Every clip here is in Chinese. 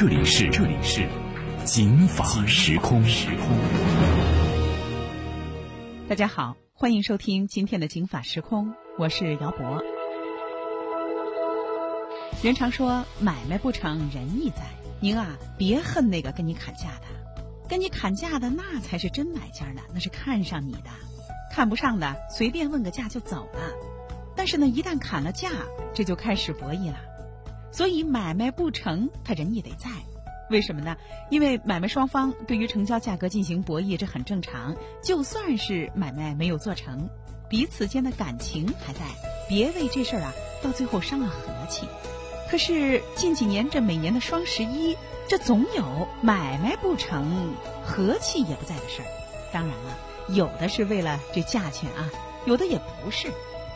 这里是这里是警法时空。时空。大家好，欢迎收听今天的警法时空，我是姚博。人常说买卖不成仁义在，您啊别恨那个跟你砍价的，跟你砍价的那才是真买家呢，那是看上你的，看不上的随便问个价就走了。但是呢，一旦砍了价，这就开始博弈了。所以买卖不成，他人也得在。为什么呢？因为买卖双方对于成交价格进行博弈，这很正常。就算是买卖没有做成，彼此间的感情还在，别为这事儿啊到最后伤了和气。可是近几年这每年的双十一，这总有买卖不成、和气也不在的事儿。当然了，有的是为了这价钱啊，有的也不是。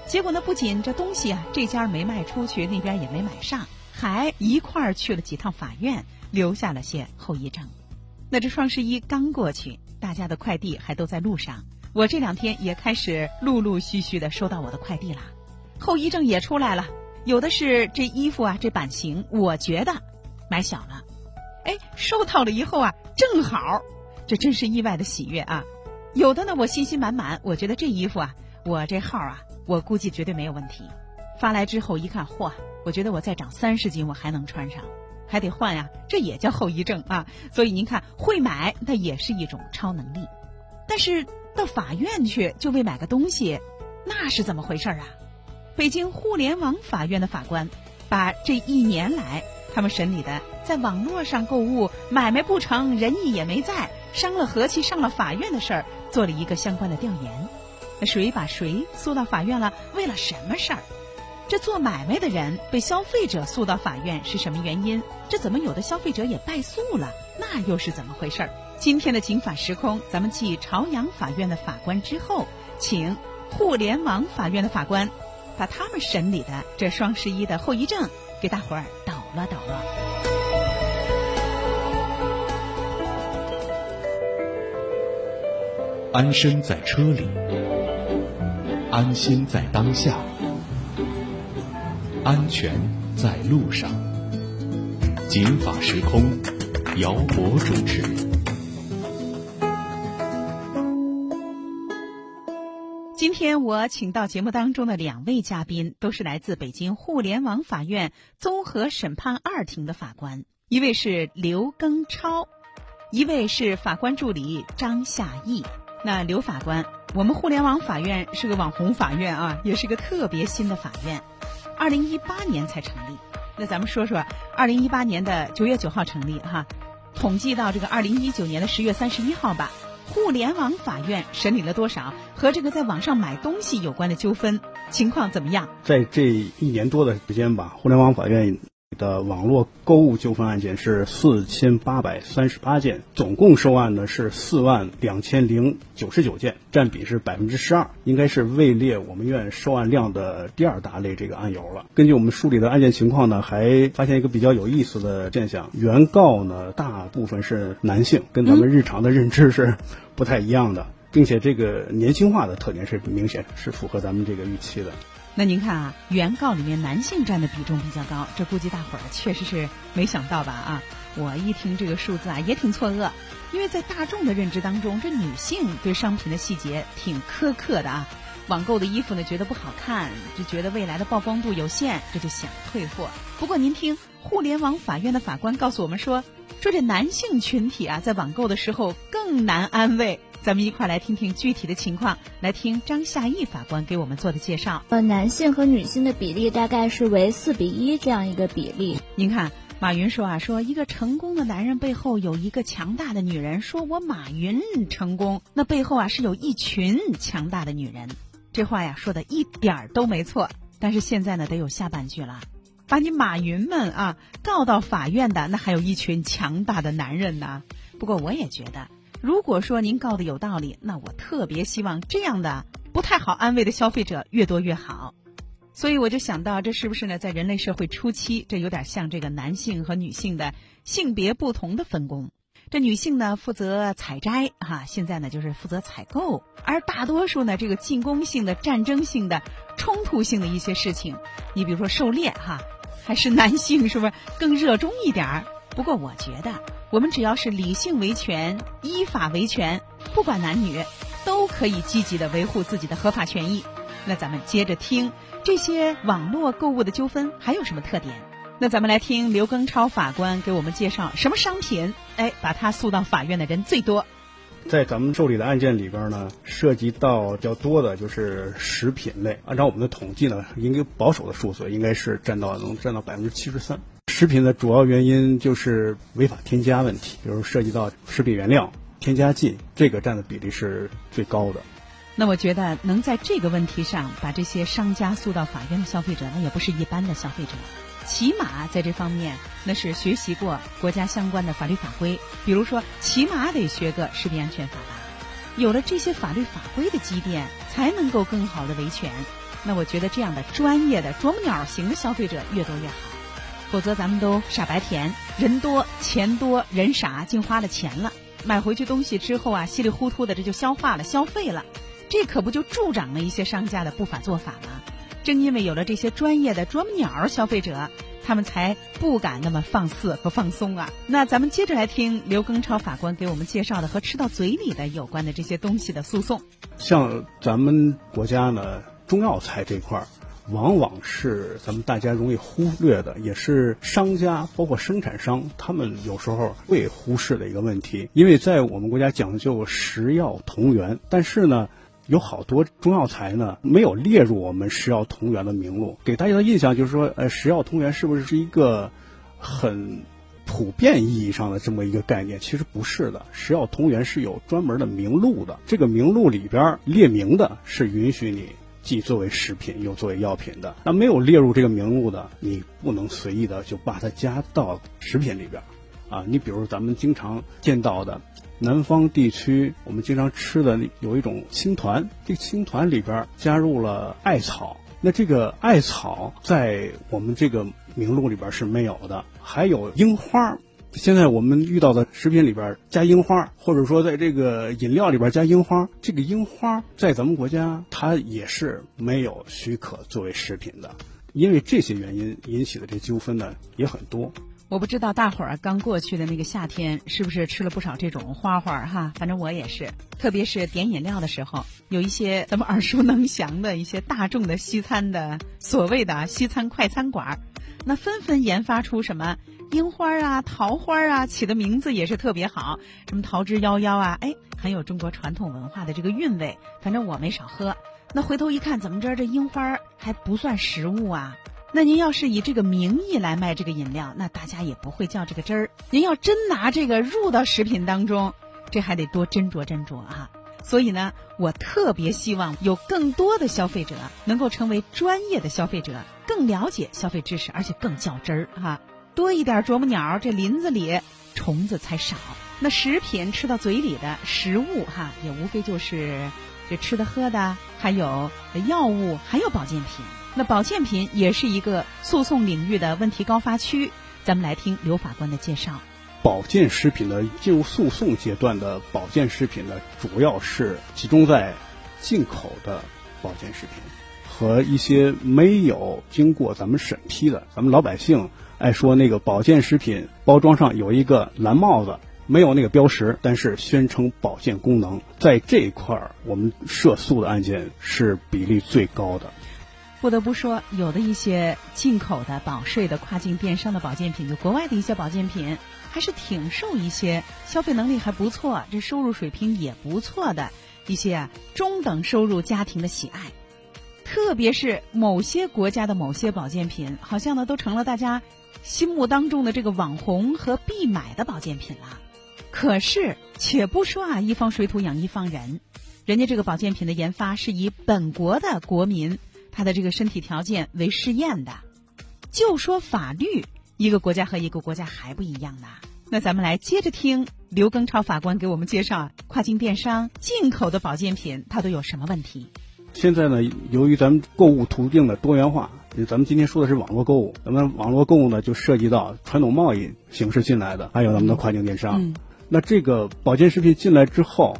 结果呢，不仅这东西啊这家没卖出去，那边也没买上，还一块儿去了几趟法院。留下了些后遗症。那这双十一刚过去，大家的快递还都在路上。我这两天也开始陆陆续续的收到我的快递了，后遗症也出来了。有的是这衣服啊，这版型我觉得买小了，哎，收到了以后啊，正好，这真是意外的喜悦啊。有的呢，我信心满满，我觉得这衣服啊，我这号啊，我估计绝对没有问题。发来之后一看，嚯，我觉得我再长三十斤，我还能穿上。还得换呀，这也叫后遗症啊。所以您看，会买那也是一种超能力，但是到法院去就为买个东西，那是怎么回事啊？北京互联网法院的法官把这一年来他们审理的在网络上购物买卖不成、仁义也没在、伤了和气、上了法院的事儿做了一个相关的调研。那谁把谁诉到法院了？为了什么事儿？这做买卖的人被消费者诉到法院是什么原因？这怎么有的消费者也败诉了？那又是怎么回事儿？今天的警法时空，咱们继朝阳法院的法官之后，请互联网法院的法官，把他们审理的这双十一的后遗症给大伙儿抖了抖了。安身在车里，安心在当下。安全在路上。警法时空，姚博主持。今天我请到节目当中的两位嘉宾，都是来自北京互联网法院综合审判二庭的法官，一位是刘庚超，一位是法官助理张夏义。那刘法官，我们互联网法院是个网红法院啊，也是个特别新的法院。二零一八年才成立，那咱们说说二零一八年的九月九号成立哈，统计到这个二零一九年的十月三十一号吧，互联网法院审理了多少和这个在网上买东西有关的纠纷情况怎么样？在这一年多的时间吧，互联网法院。的网络购物纠纷案件是四千八百三十八件，总共收案呢是四万两千零九十九件，占比是百分之十二，应该是位列我们院收案量的第二大类这个案由了。根据我们梳理的案件情况呢，还发现一个比较有意思的现象：原告呢大部分是男性，跟咱们日常的认知是不太一样的，并且这个年轻化的特点是明显是符合咱们这个预期的。那您看啊，原告里面男性占的比重比较高，这估计大伙儿确实是没想到吧？啊，我一听这个数字啊，也挺错愕，因为在大众的认知当中，这女性对商品的细节挺苛刻的啊。网购的衣服呢，觉得不好看，就觉得未来的曝光度有限，这就想退货。不过您听，互联网法院的法官告诉我们说，说这男性群体啊，在网购的时候更难安慰。咱们一块来听听具体的情况，来听张夏义法官给我们做的介绍。呃，男性和女性的比例大概是为四比一这样一个比例。您看，马云说啊，说一个成功的男人背后有一个强大的女人。说我马云成功，那背后啊是有一群强大的女人。这话呀说的一点儿都没错。但是现在呢，得有下半句了。把你马云们啊告到法院的，那还有一群强大的男人呢。不过我也觉得，如果说您告的有道理，那我特别希望这样的不太好安慰的消费者越多越好。所以我就想到，这是不是呢？在人类社会初期，这有点像这个男性和女性的性别不同的分工。这女性呢负责采摘，哈，现在呢就是负责采购，而大多数呢这个进攻性的、战争性的、冲突性的一些事情，你比如说狩猎，哈，还是男性是不是更热衷一点儿？不过我觉得，我们只要是理性维权、依法维权，不管男女，都可以积极的维护自己的合法权益。那咱们接着听。这些网络购物的纠纷还有什么特点？那咱们来听刘庚超法官给我们介绍什么商品，哎，把他诉到法院的人最多。在咱们受理的案件里边呢，涉及到较多的就是食品类。按照我们的统计呢，应该保守的数字应该是占到能占到百分之七十三。食品的主要原因就是违法添加问题，比如涉及到食品原料、添加剂，这个占的比例是最高的。那我觉得能在这个问题上把这些商家诉到法院的消费者，那也不是一般的消费者，起码在这方面那是学习过国家相关的法律法规，比如说起码得学个食品安全法吧。有了这些法律法规的积淀，才能够更好的维权。那我觉得这样的专业的啄木鸟型的消费者越多越好，否则咱们都傻白甜，人多钱多人傻，净花了钱了，买回去东西之后啊，稀里糊涂的这就消化了消费了。这可不就助长了一些商家的不法做法吗？正因为有了这些专业的啄木鸟消费者，他们才不敢那么放肆和放松啊。那咱们接着来听刘庚超法官给我们介绍的和吃到嘴里的有关的这些东西的诉讼。像咱们国家呢，中药材这块儿，往往是咱们大家容易忽略的，也是商家包括生产商他们有时候会忽视的一个问题。因为在我们国家讲究食药同源，但是呢。有好多中药材呢，没有列入我们食药同源的名录，给大家的印象就是说，呃，食药同源是不是是一个很普遍意义上的这么一个概念？其实不是的，食药同源是有专门的名录的，这个名录里边列明的是允许你既作为食品又作为药品的。那没有列入这个名录的，你不能随意的就把它加到食品里边，啊，你比如咱们经常见到的。南方地区我们经常吃的有一种青团，这个青团里边加入了艾草，那这个艾草在我们这个名录里边是没有的。还有樱花，现在我们遇到的食品里边加樱花，或者说在这个饮料里边加樱花，这个樱花在咱们国家它也是没有许可作为食品的。因为这些原因引起的这纠纷呢也很多。我不知道大伙儿刚过去的那个夏天是不是吃了不少这种花花哈，反正我也是，特别是点饮料的时候，有一些咱们耳熟能详的一些大众的西餐的所谓的西餐快餐馆，那纷纷研发出什么樱花啊、桃花啊，起的名字也是特别好，什么桃之夭夭啊，哎，很有中国传统文化的这个韵味。反正我没少喝，那回头一看，怎么着这樱花还不算食物啊？那您要是以这个名义来卖这个饮料，那大家也不会叫这个汁儿。您要真拿这个入到食品当中，这还得多斟酌斟酌啊。所以呢，我特别希望有更多的消费者能够成为专业的消费者，更了解消费知识，而且更较真儿哈。多一点啄木鸟，这林子里虫子才少。那食品吃到嘴里的食物哈，也无非就是这吃的喝的，还有药物，还有保健品。那保健品也是一个诉讼领域的问题高发区，咱们来听刘法官的介绍。保健食品的进入诉讼阶段的保健食品呢，主要是集中在进口的保健食品和一些没有经过咱们审批的。咱们老百姓爱说那个保健食品包装上有一个蓝帽子，没有那个标识，但是宣称保健功能，在这一块儿，我们涉诉的案件是比例最高的。不得不说，有的一些进口的保税的跨境电商的保健品，就国外的一些保健品，还是挺受一些消费能力还不错、这收入水平也不错的一些中等收入家庭的喜爱。特别是某些国家的某些保健品，好像呢都成了大家心目当中的这个网红和必买的保健品了。可是，且不说啊，一方水土养一方人，人家这个保健品的研发是以本国的国民。他的这个身体条件为试验的，就说法律，一个国家和一个国家还不一样呢。那咱们来接着听刘庚超法官给我们介绍跨境电商进口的保健品，它都有什么问题？现在呢，由于咱们购物途径的多元化，咱们今天说的是网络购物，咱们网络购物呢就涉及到传统贸易形式进来的，还有咱们的跨境电商。嗯那这个保健食品进来之后，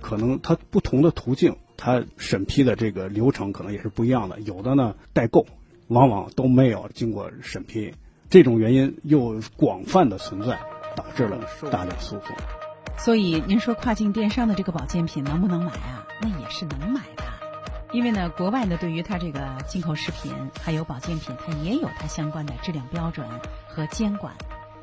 可能它不同的途径，它审批的这个流程可能也是不一样的。有的呢代购，往往都没有经过审批，这种原因又广泛的存在，导致了大量诉讼。所以您说跨境电商的这个保健品能不能买啊？那也是能买的，因为呢，国外呢对于它这个进口食品还有保健品，它也有它相关的质量标准和监管。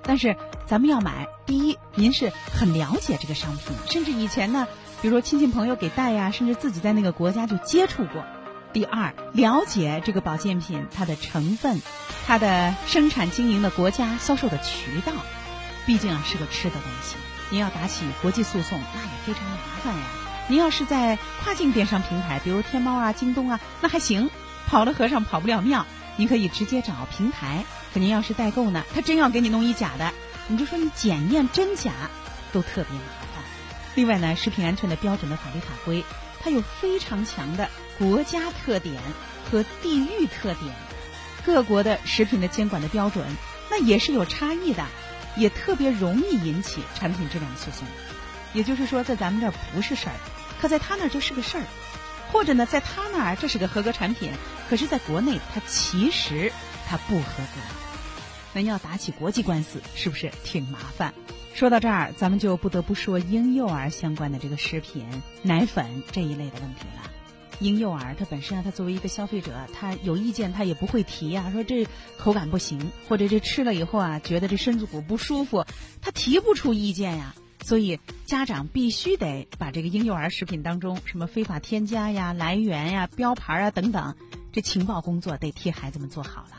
但是咱们要买，第一，您是很了解这个商品，甚至以前呢，比如说亲戚朋友给带呀，甚至自己在那个国家就接触过。第二，了解这个保健品它的成分、它的生产经营的国家、销售的渠道，毕竟啊是个吃的东西。您要打起国际诉讼，那也非常麻烦呀。您要是在跨境电商平台，比如天猫啊、京东啊，那还行，跑了和尚跑不了庙。您可以直接找平台。可您要是代购呢，他真要给你弄一假的，你就说你检验真假都特别麻烦。另外呢，食品安全的标准的法律法规，它有非常强的国家特点和地域特点，各国的食品的监管的标准那也是有差异的，也特别容易引起产品质量的诉讼。也就是说，在咱们这儿不是事儿，可在他那儿就是个事儿，或者呢，在他那儿这是个合格产品，可是在国内它其实它不合格。那要打起国际官司，是不是挺麻烦？说到这儿，咱们就不得不说婴幼儿相关的这个食品、奶粉这一类的问题了。婴幼儿他本身啊，他作为一个消费者，他有意见他也不会提啊，说这口感不行，或者这吃了以后啊，觉得这身子骨不舒服，他提不出意见呀。所以家长必须得把这个婴幼儿食品当中什么非法添加呀、来源呀、标牌啊等等，这情报工作得替孩子们做好了。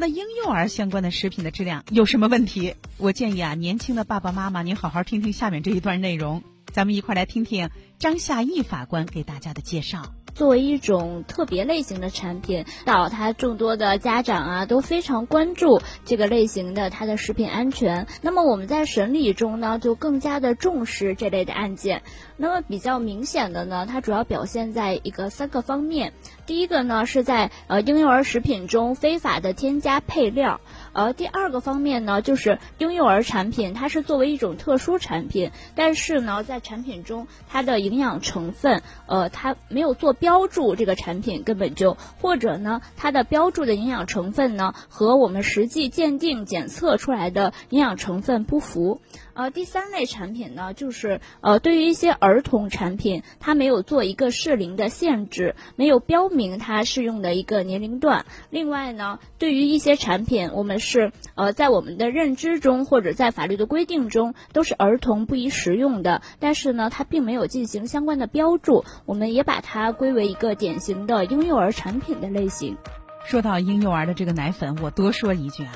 那婴幼儿相关的食品的质量有什么问题？我建议啊，年轻的爸爸妈妈，您好好听听下面这一段内容，咱们一块来听听张夏义法官给大家的介绍。作为一种特别类型的产品，到它众多的家长啊都非常关注这个类型的它的食品安全。那么我们在审理中呢，就更加的重视这类的案件。那么比较明显的呢，它主要表现在一个三个方面。第一个呢，是在呃婴幼儿食品中非法的添加配料。呃，第二个方面呢，就是婴幼儿产品，它是作为一种特殊产品，但是呢，在产品中它的营养成分，呃，它没有做标注，这个产品根本就或者呢，它的标注的营养成分呢，和我们实际鉴定检测出来的营养成分不符。呃，第三类产品呢，就是呃，对于一些儿童产品，它没有做一个适龄的限制，没有标明它适用的一个年龄段。另外呢，对于一些产品，我们是呃，在我们的认知中或者在法律的规定中都是儿童不宜食用的，但是呢，它并没有进行相关的标注，我们也把它归为一个典型的婴幼儿产品的类型。说到婴幼儿的这个奶粉，我多说一句啊，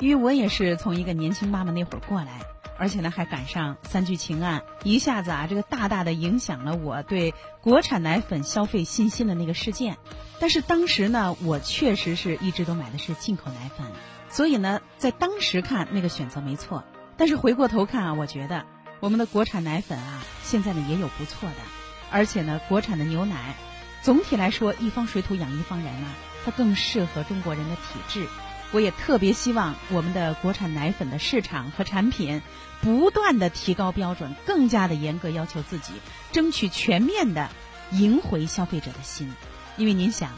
因为我也是从一个年轻妈妈那会儿过来。而且呢，还赶上三聚氰胺，一下子啊，这个大大的影响了我对国产奶粉消费信心的那个事件。但是当时呢，我确实是一直都买的是进口奶粉，所以呢，在当时看那个选择没错。但是回过头看啊，我觉得我们的国产奶粉啊，现在呢也有不错的，而且呢，国产的牛奶总体来说一方水土养一方人啊，它更适合中国人的体质。我也特别希望我们的国产奶粉的市场和产品不断的提高标准，更加的严格要求自己，争取全面的赢回消费者的心。因为您想，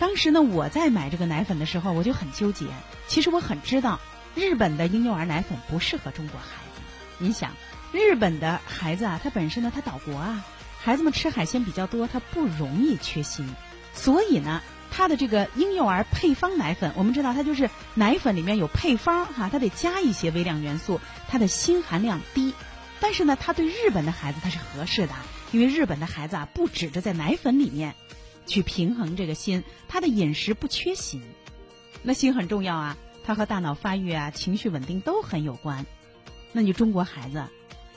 当时呢我在买这个奶粉的时候，我就很纠结。其实我很知道，日本的婴幼儿奶粉不适合中国孩子。您想，日本的孩子啊，他本身呢他岛国啊，孩子们吃海鲜比较多，他不容易缺锌，所以呢。它的这个婴幼儿配方奶粉，我们知道它就是奶粉里面有配方哈，它得加一些微量元素，它的锌含量低。但是呢，它对日本的孩子它是合适的，因为日本的孩子啊不指着在奶粉里面去平衡这个锌，他的饮食不缺锌。那锌很重要啊，它和大脑发育啊、情绪稳定都很有关。那你中国孩子，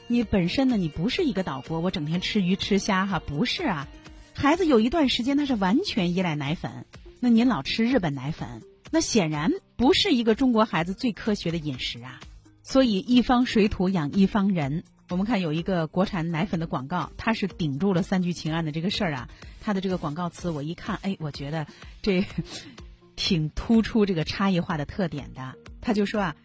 你本身呢你不是一个岛国，我整天吃鱼吃虾哈，不是啊。孩子有一段时间他是完全依赖奶粉，那您老吃日本奶粉，那显然不是一个中国孩子最科学的饮食啊。所以一方水土养一方人。我们看有一个国产奶粉的广告，它是顶住了三聚氰胺的这个事儿啊。它的这个广告词我一看，哎，我觉得这 挺突出这个差异化的特点的。他就说啊，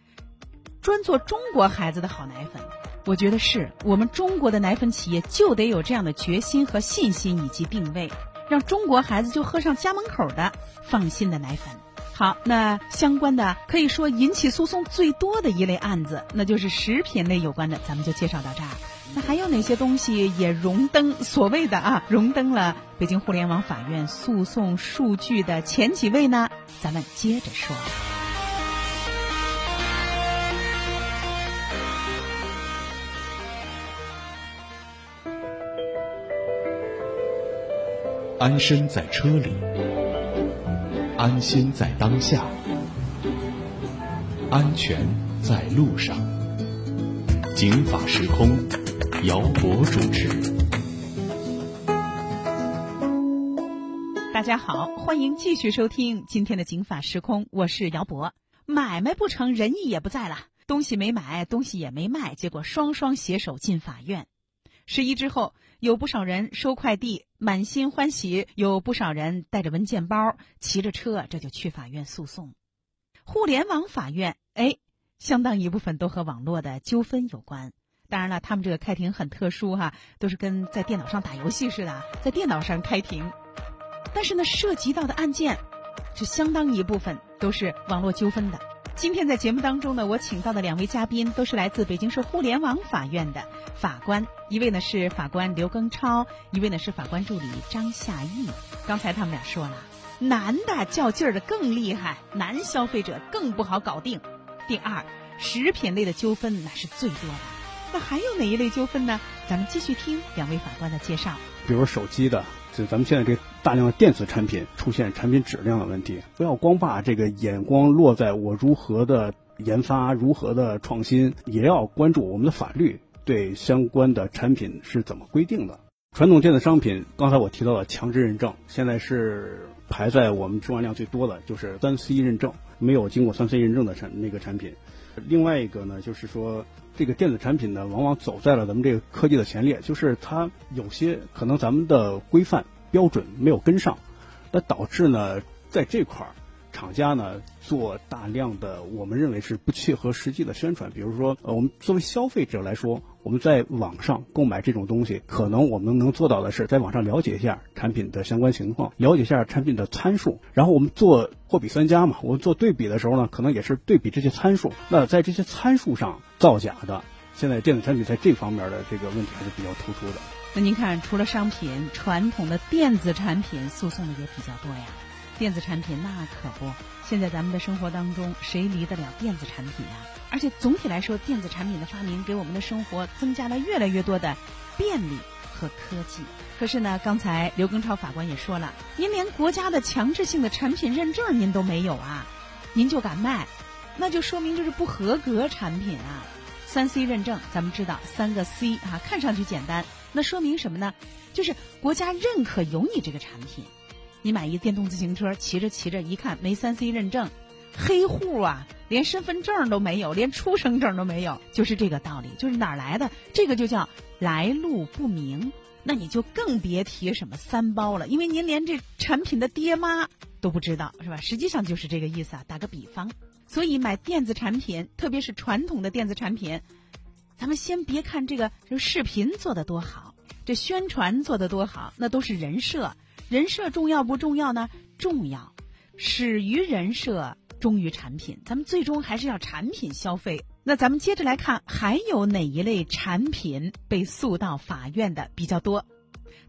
专做中国孩子的好奶粉。我觉得是我们中国的奶粉企业就得有这样的决心和信心以及定位，让中国孩子就喝上家门口的放心的奶粉。好，那相关的可以说引起诉讼最多的一类案子，那就是食品类有关的，咱们就介绍到这儿。那还有哪些东西也荣登所谓的啊荣登了北京互联网法院诉讼数据的前几位呢？咱们接着说。安身在车里。安心在当下，安全在路上。警法时空，姚博主持。大家好，欢迎继续收听今天的警法时空，我是姚博。买卖不成，仁义也不在了，东西没买，东西也没卖，结果双双携手进法院。十一之后。有不少人收快递，满心欢喜；有不少人带着文件包，骑着车，这就去法院诉讼。互联网法院，哎，相当一部分都和网络的纠纷有关。当然了，他们这个开庭很特殊哈，都是跟在电脑上打游戏似的，在电脑上开庭。但是呢，涉及到的案件，是相当一部分都是网络纠纷的。今天在节目当中呢，我请到的两位嘉宾都是来自北京市互联网法院的法官，一位呢是法官刘庚超，一位呢是法官助理张夏义。刚才他们俩说了，男的较劲儿的更厉害，男消费者更不好搞定。第二，食品类的纠纷那是最多的，那还有哪一类纠纷呢？咱们继续听两位法官的介绍。比如手机的。就咱们现在这大量的电子产品出现产品质量的问题，不要光把这个眼光落在我如何的研发、如何的创新，也要关注我们的法律对相关的产品是怎么规定的。传统电子商品，刚才我提到了强制认证，现在是排在我们出案量最多的就是三 C 认证，没有经过三 C 认证的产那个产品。另外一个呢，就是说。这个电子产品呢，往往走在了咱们这个科技的前列，就是它有些可能咱们的规范标准没有跟上，那导致呢，在这块儿。厂家呢做大量的我们认为是不切合实际的宣传，比如说，呃，我们作为消费者来说，我们在网上购买这种东西，可能我们能做到的是在网上了解一下产品的相关情况，了解一下产品的参数，然后我们做货比三家嘛，我们做对比的时候呢，可能也是对比这些参数。那在这些参数上造假的，现在电子产品在这方面的这个问题还是比较突出的。那您看，除了商品，传统的电子产品诉讼的也比较多呀。电子产品那可不，现在咱们的生活当中谁离得了电子产品呀？而且总体来说，电子产品的发明给我们的生活增加了越来越多的便利和科技。可是呢，刚才刘庚超法官也说了，您连国家的强制性的产品认证您都没有啊，您就敢卖，那就说明这是不合格产品啊。三 C 认证，咱们知道三个 C 啊，看上去简单，那说明什么呢？就是国家认可有你这个产品。你买一电动自行车，骑着骑着，一看没三 C 认证，黑户啊，连身份证都没有，连出生证都没有，就是这个道理，就是哪儿来的？这个就叫来路不明。那你就更别提什么三包了，因为您连这产品的爹妈都不知道，是吧？实际上就是这个意思啊。打个比方，所以买电子产品，特别是传统的电子产品，咱们先别看这个这视频做的多好，这宣传做的多好，那都是人设。人设重要不重要呢？重要，始于人设，忠于产品。咱们最终还是要产品消费。那咱们接着来看，还有哪一类产品被诉到法院的比较多？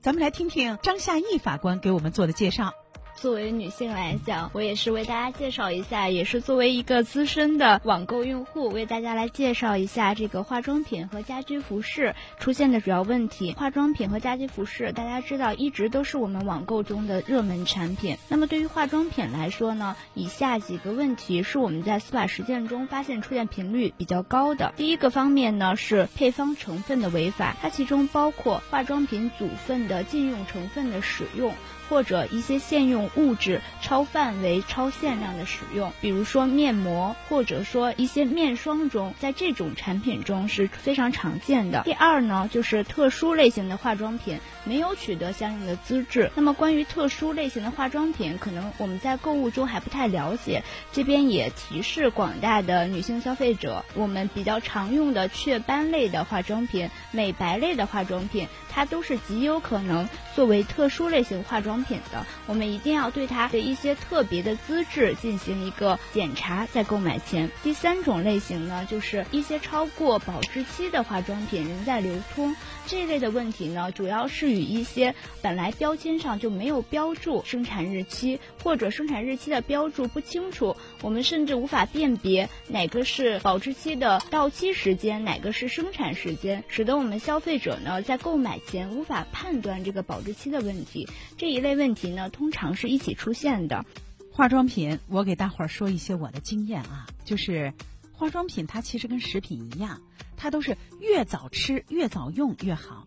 咱们来听听张夏义法官给我们做的介绍。作为女性来讲，我也是为大家介绍一下，也是作为一个资深的网购用户，为大家来介绍一下这个化妆品和家居服饰出现的主要问题。化妆品和家居服饰，大家知道一直都是我们网购中的热门产品。那么对于化妆品来说呢，以下几个问题是我们在司法实践中发现出现频率比较高的。第一个方面呢是配方成分的违法，它其中包括化妆品组分的禁用成分的使用。或者一些现用物质超范围、超限量的使用，比如说面膜，或者说一些面霜中，在这种产品中是非常常见的。第二呢，就是特殊类型的化妆品没有取得相应的资质。那么关于特殊类型的化妆品，可能我们在购物中还不太了解，这边也提示广大的女性消费者，我们比较常用的雀斑类的化妆品、美白类的化妆品，它都是极有可能作为特殊类型化妆商品的。我们一定要对它的一些特别的资质进行一个检查，在购买前。第三种类型呢，就是一些超过保质期的化妆品仍在流通。这类的问题呢，主要是与一些本来标签上就没有标注生产日期，或者生产日期的标注不清楚，我们甚至无法辨别哪个是保质期的到期时间，哪个是生产时间，使得我们消费者呢在购买前无法判断这个保质期的问题。这一类问题呢，通常是一起出现的。化妆品，我给大伙儿说一些我的经验啊，就是化妆品它其实跟食品一样，它都是越早吃越早用越好，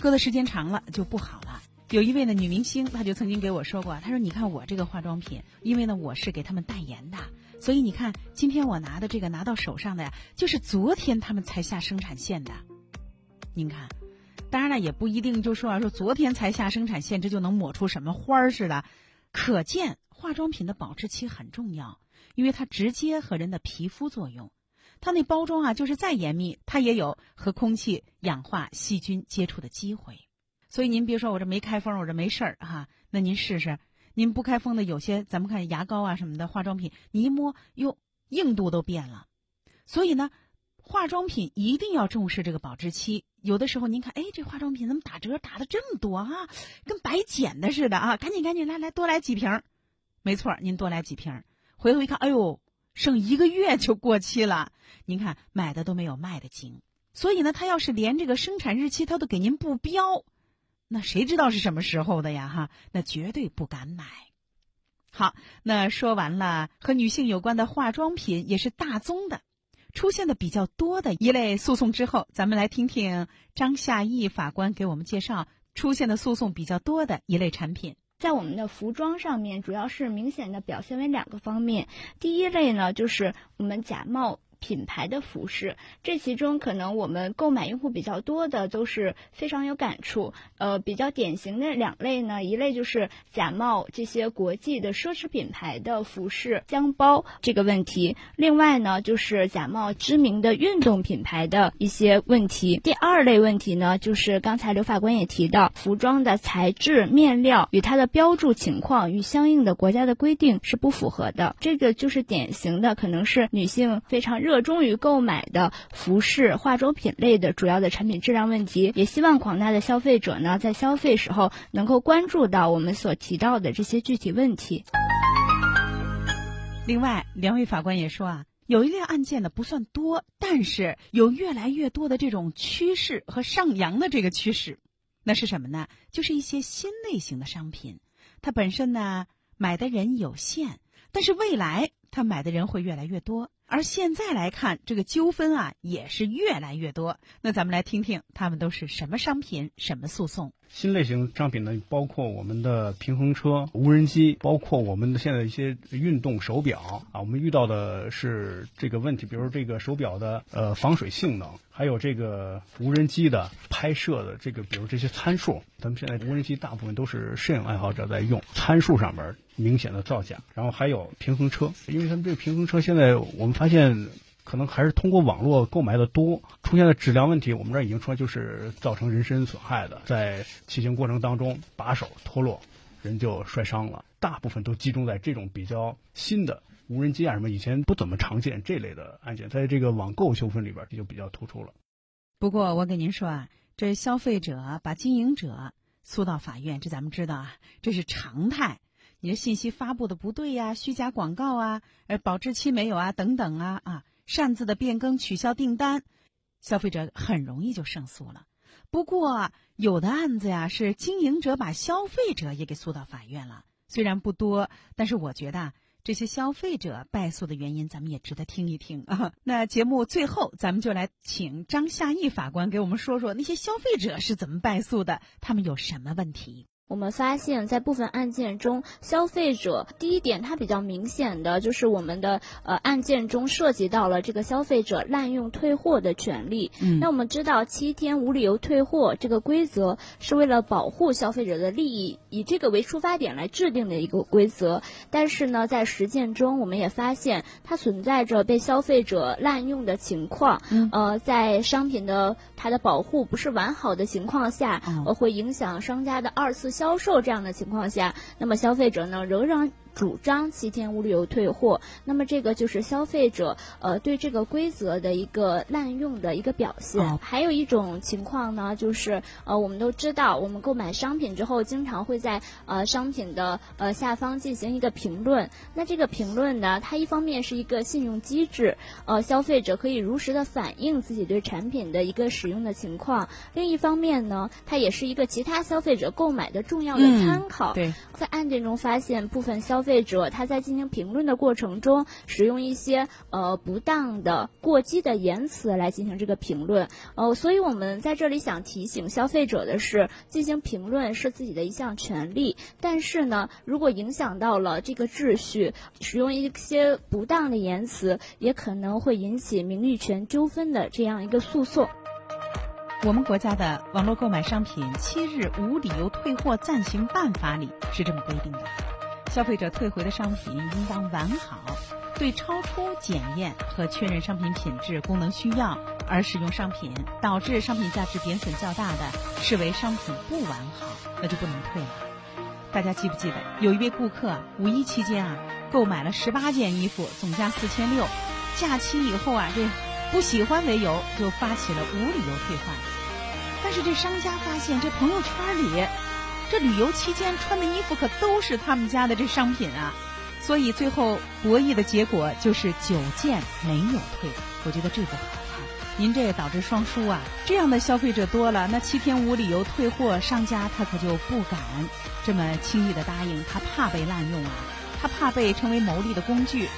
搁的时间长了就不好了。有一位呢女明星，她就曾经给我说过，她说：“你看我这个化妆品，因为呢我是给他们代言的，所以你看今天我拿的这个拿到手上的呀，就是昨天他们才下生产线的。您看，当然了也不一定就说啊说昨天才下生产线，这就能抹出什么花儿似的，可见。”化妆品的保质期很重要，因为它直接和人的皮肤作用。它那包装啊，就是再严密，它也有和空气、氧化、细菌接触的机会。所以您别说我这没开封，我这没事儿哈。那您试试，您不开封的有些，咱们看牙膏啊什么的化妆品，你一摸，哟，硬度都变了。所以呢，化妆品一定要重视这个保质期。有的时候您看，哎，这化妆品怎么打折打的这么多啊？跟白捡的似的啊！赶紧赶紧来来，多来几瓶。没错，您多来几瓶，回头一看，哎呦，剩一个月 就过期了。您看买的都没有卖的精，所以呢，他要是连这个生产日期他都给您不标，那谁知道是什么时候的呀？哈，那绝对不敢买。好，那说完了和女性有关的化妆品，也是大宗的，出现的比较多的一类诉讼之后，咱们来听听张夏义法官给我们介绍出现的诉讼比较多的一类产品。在我们的服装上面，主要是明显的表现为两个方面。第一类呢，就是我们假冒。品牌的服饰，这其中可能我们购买用户比较多的都是非常有感触。呃，比较典型的两类呢，一类就是假冒这些国际的奢侈品牌的服饰、箱包这个问题；另外呢，就是假冒知名的运动品牌的一些问题。第二类问题呢，就是刚才刘法官也提到，服装的材质、面料与它的标注情况与相应的国家的规定是不符合的。这个就是典型的，可能是女性非常。热衷于购买的服饰、化妆品类的主要的产品质量问题，也希望广大的消费者呢，在消费时候能够关注到我们所提到的这些具体问题。另外，两位法官也说啊，有一类案件呢不算多，但是有越来越多的这种趋势和上扬的这个趋势，那是什么呢？就是一些新类型的商品，它本身呢买的人有限，但是未来它买的人会越来越多。而现在来看，这个纠纷啊也是越来越多。那咱们来听听，他们都是什么商品、什么诉讼？新类型商品呢，包括我们的平衡车、无人机，包括我们的现在一些运动手表啊。我们遇到的是这个问题，比如这个手表的呃防水性能，还有这个无人机的拍摄的这个，比如这些参数。咱们现在无人机大部分都是摄影爱好者在用，参数上面明显的造假。然后还有平衡车，因为咱们这个平衡车现在我们。发现可能还是通过网络购买的多，出现的质量问题，我们这儿已经说就是造成人身损害的，在骑行过程当中把手脱落，人就摔伤了。大部分都集中在这种比较新的无人机啊什么，以前不怎么常见这类的案件，在这个网购纠纷里边就比较突出了。不过我跟您说啊，这消费者把经营者诉到法院，这咱们知道啊，这是常态。你的信息发布的不对呀，虚假广告啊，呃，保质期没有啊，等等啊啊，擅自的变更、取消订单，消费者很容易就胜诉了。不过有的案子呀，是经营者把消费者也给诉到法院了，虽然不多，但是我觉得这些消费者败诉的原因，咱们也值得听一听啊。那节目最后，咱们就来请张夏义法官给我们说说那些消费者是怎么败诉的，他们有什么问题。我们发现，在部分案件中，消费者第一点，它比较明显的就是我们的呃案件中涉及到了这个消费者滥用退货的权利。嗯那我们知道，七天无理由退货这个规则是为了保护消费者的利益，以这个为出发点来制定的一个规则。但是呢，在实践中，我们也发现它存在着被消费者滥用的情况。嗯呃，在商品的它的保护不是完好的情况下，哦呃，会影响商家的二次销售这样的情况下，那么消费者呢仍然主张七天无理由退货，那么这个就是消费者呃对这个规则的一个滥用的一个表现。哦还有一种情况呢，就是呃我们都知道，我们购买商品之后，经常会在呃商品的呃下方进行一个评论。那这个评论呢，它一方面是一个信用机制，呃消费者可以如实的反映自己对产品的一个使用的情况；另一方面呢，它也是一个其他消费者购买的重要的嗯参考。对，在案件中发现，部分消费者他在进行评论的过程中，使用一些呃不当的、过激的言辞来进行这个评论。呃，所以我们在这里想提醒消费者的是，进行评论是自己的一项权利，但是呢，如果影响到了这个秩序，使用一些不当的言辞，也可能会引起名誉权纠纷的这样一个诉讼。我们国家的网络购买商品七日无理由退货暂行办法里是这么规定的：消费者退回的商品应当完好，对超出检验和确认商品品质、功能需要而使用商品，导致商品价值贬损较大的，视为商品不完好，那就不能退了。大家记不记得有一位顾客五一期间啊购买了十八件衣服，总价四千六，假期以后啊这不喜欢为由就发起了无理由退换。但是这商家发现，这朋友圈里，这旅游期间穿的衣服可都是他们家的这商品啊，所以最后博弈的结果就是九件没有退。我觉得这不好啊，您这也导致双输啊。这样的消费者多了，那七天无理由退货，商家他可就不敢这么轻易的答应，他怕被滥用啊，他怕被成为牟利的工具。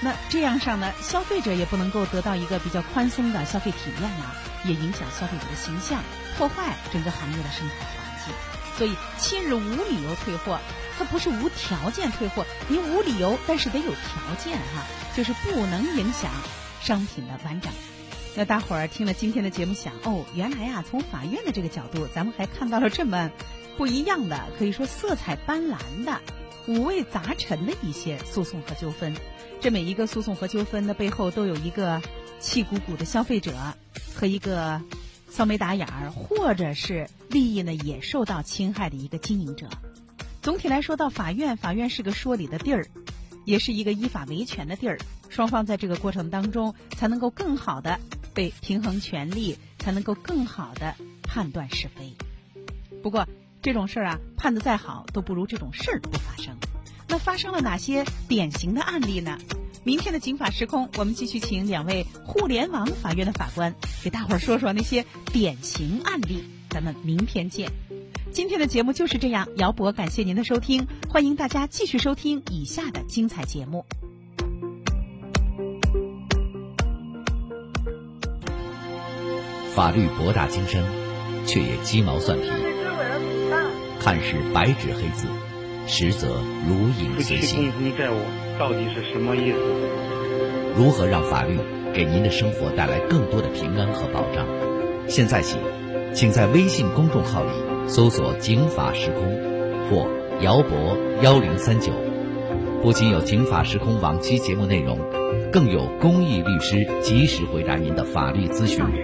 那这样上呢，消费者也不能够得到一个比较宽松的消费体验啊，也影响消费者的形象，破坏整个行业的生态。所以七日无理由退货，它不是无条件退货，您无理由，但是得有条件哈、就是不能影响商品的完整。那大伙儿听了今天的节目想，哦，原来啊，从法院的这个角度，咱们还看到了这么不一样的，可以说色彩斑斓的、五味杂陈的一些诉讼和纠纷。这每一个诉讼和纠纷的背后，都有一个气鼓鼓的消费者和一个骚眉打眼儿，或者是利益呢也受到侵害的一个经营者。总体来说，到法院，法院是个说理的地儿，也是一个依法维权的地儿。双方在这个过程当中，才能够更好的被平衡权利，才能够更好的判断是非。不过这种事儿啊，判的再好，都不如这种事儿不发生。那发生了哪些典型的案例呢？明天的《警法时空》，我们继续请两位互联网法院的法官给大伙儿说说那些典型案例。咱们明天见。今天的节目就是这样，姚博感谢您的收听，欢迎大家继续收听以下的精彩节目。法律博大精深，却也鸡毛蒜皮，看似白纸黑字，实则如影随形。到底是什么意思？如何让法律给您的生活带来更多的平安和保障？现在起，请在微信公众号里搜索“警法时空”或“姚博幺零三九”，不仅有《警法时空》往期节目内容，更有公益律师及时回答您的法律咨询，你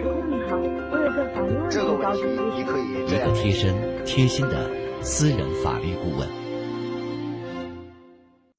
好，我有个法律问题这个问题。你可以一个贴身贴心的私人法律顾问。